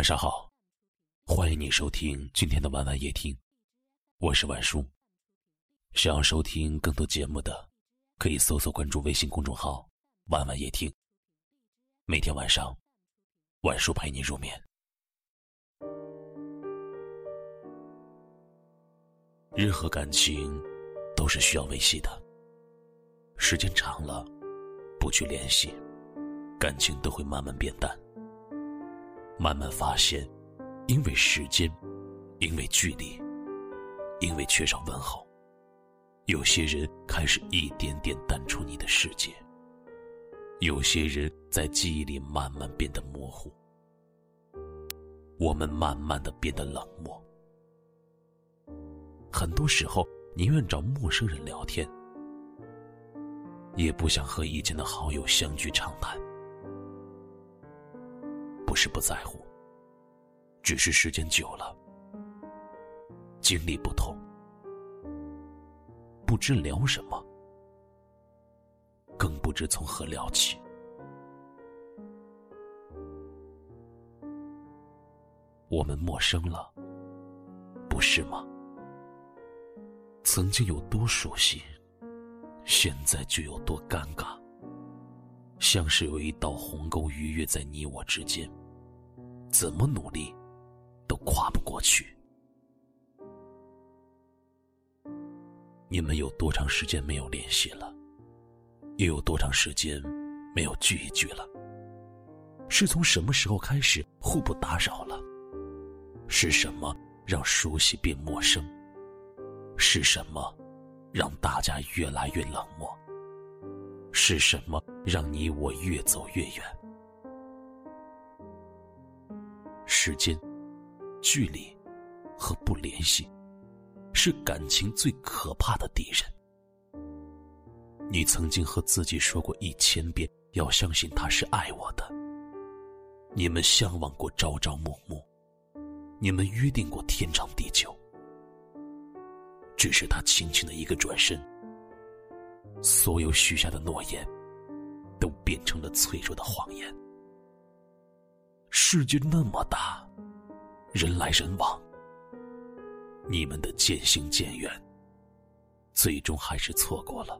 晚上好，欢迎你收听今天的晚晚夜听，我是晚叔。想要收听更多节目的，可以搜索关注微信公众号“晚晚夜听”。每天晚上，晚叔陪你入眠。任何感情都是需要维系的，时间长了，不去联系，感情都会慢慢变淡。慢慢发现，因为时间，因为距离，因为缺少问候，有些人开始一点点淡出你的世界。有些人在记忆里慢慢变得模糊，我们慢慢的变得冷漠。很多时候，宁愿找陌生人聊天，也不想和以前的好友相聚长谈。是不在乎，只是时间久了，经历不同，不知聊什么，更不知从何聊起。我们陌生了，不是吗？曾经有多熟悉，现在就有多尴尬，像是有一道鸿沟逾越在你我之间。怎么努力，都跨不过去。你们有多长时间没有联系了？又有多长时间没有聚一聚了？是从什么时候开始互不打扰了？是什么让熟悉变陌生？是什么让大家越来越冷漠？是什么让你我越走越远？时间、距离和不联系，是感情最可怕的敌人。你曾经和自己说过一千遍，要相信他是爱我的。你们向往过朝朝暮暮，你们约定过天长地久。只是他轻轻的一个转身，所有许下的诺言，都变成了脆弱的谎言。世界那么大，人来人往，你们的渐行渐远，最终还是错过了。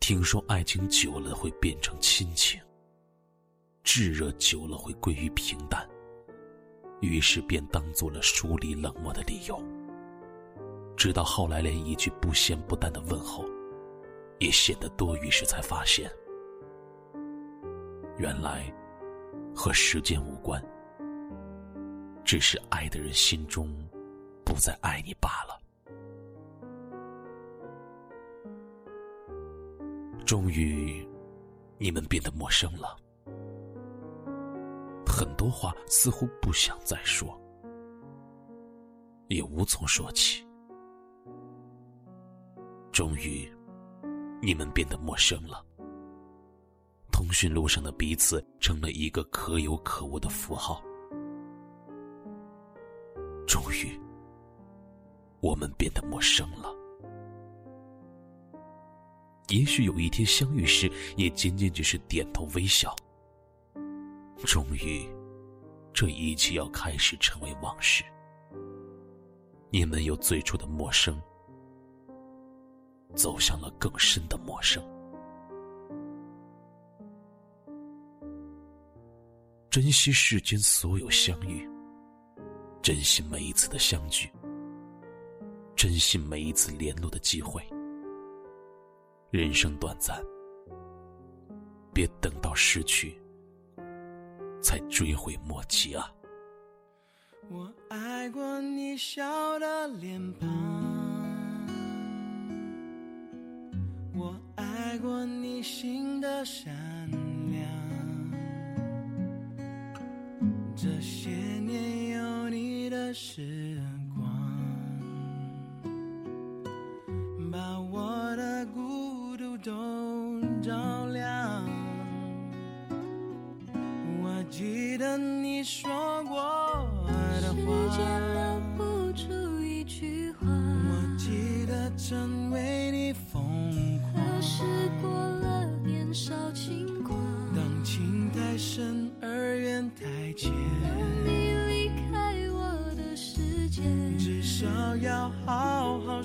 听说爱情久了会变成亲情，炙热久了会归于平淡，于是便当做了疏离冷漠的理由。直到后来，连一句不咸不淡的问候，也显得多余时，才发现。原来，和时间无关，只是爱的人心中不再爱你罢了。终于，你们变得陌生了，很多话似乎不想再说，也无从说起。终于，你们变得陌生了。通讯录上的彼此成了一个可有可无的符号。终于，我们变得陌生了。也许有一天相遇时，也仅仅只是点头微笑。终于，这一切要开始成为往事。你们由最初的陌生，走向了更深的陌生。珍惜世间所有相遇，珍惜每一次的相聚，珍惜每一次联络的机会。人生短暂，别等到失去才追悔莫及啊！我爱过你笑的脸庞，我爱过你心的善时光，把我的孤独都照亮。我记得你说过的话，时间留不住一句话。我记得曾为你疯狂，可是过了年少轻狂，当情太深而缘。太浅，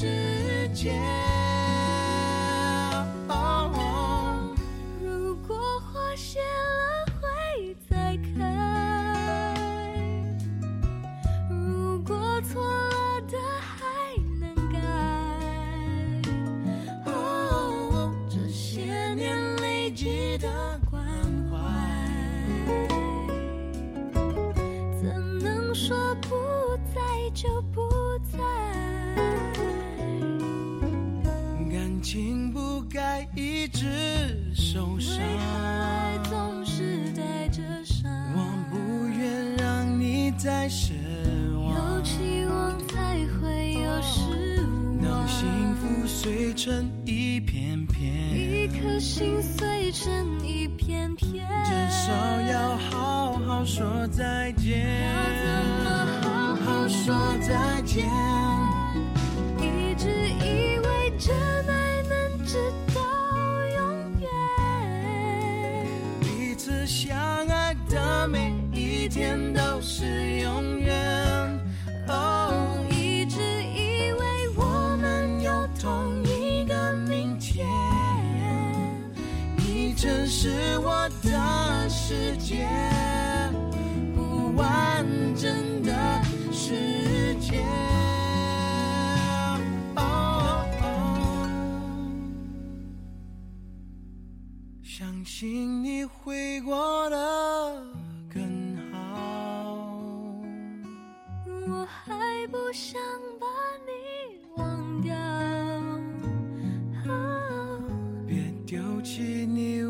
世界。哦如果花谢了会再开，如果错了的还能改。哦，这些年累积的关怀。怎能说不在就不在？一直受伤为，何爱总是带着伤？我不愿让你再失望有望。期望才会有失当望。幸福碎成一片片，一颗心碎成一片片，至少要好好说再见。要怎么好好说再见？天都是永远。哦，一直以为我们有同一个明天，你真是我的世界，不完整的世界。哦相信你会过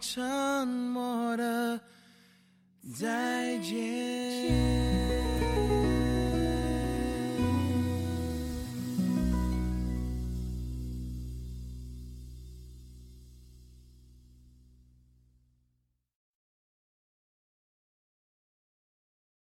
沉默的再见。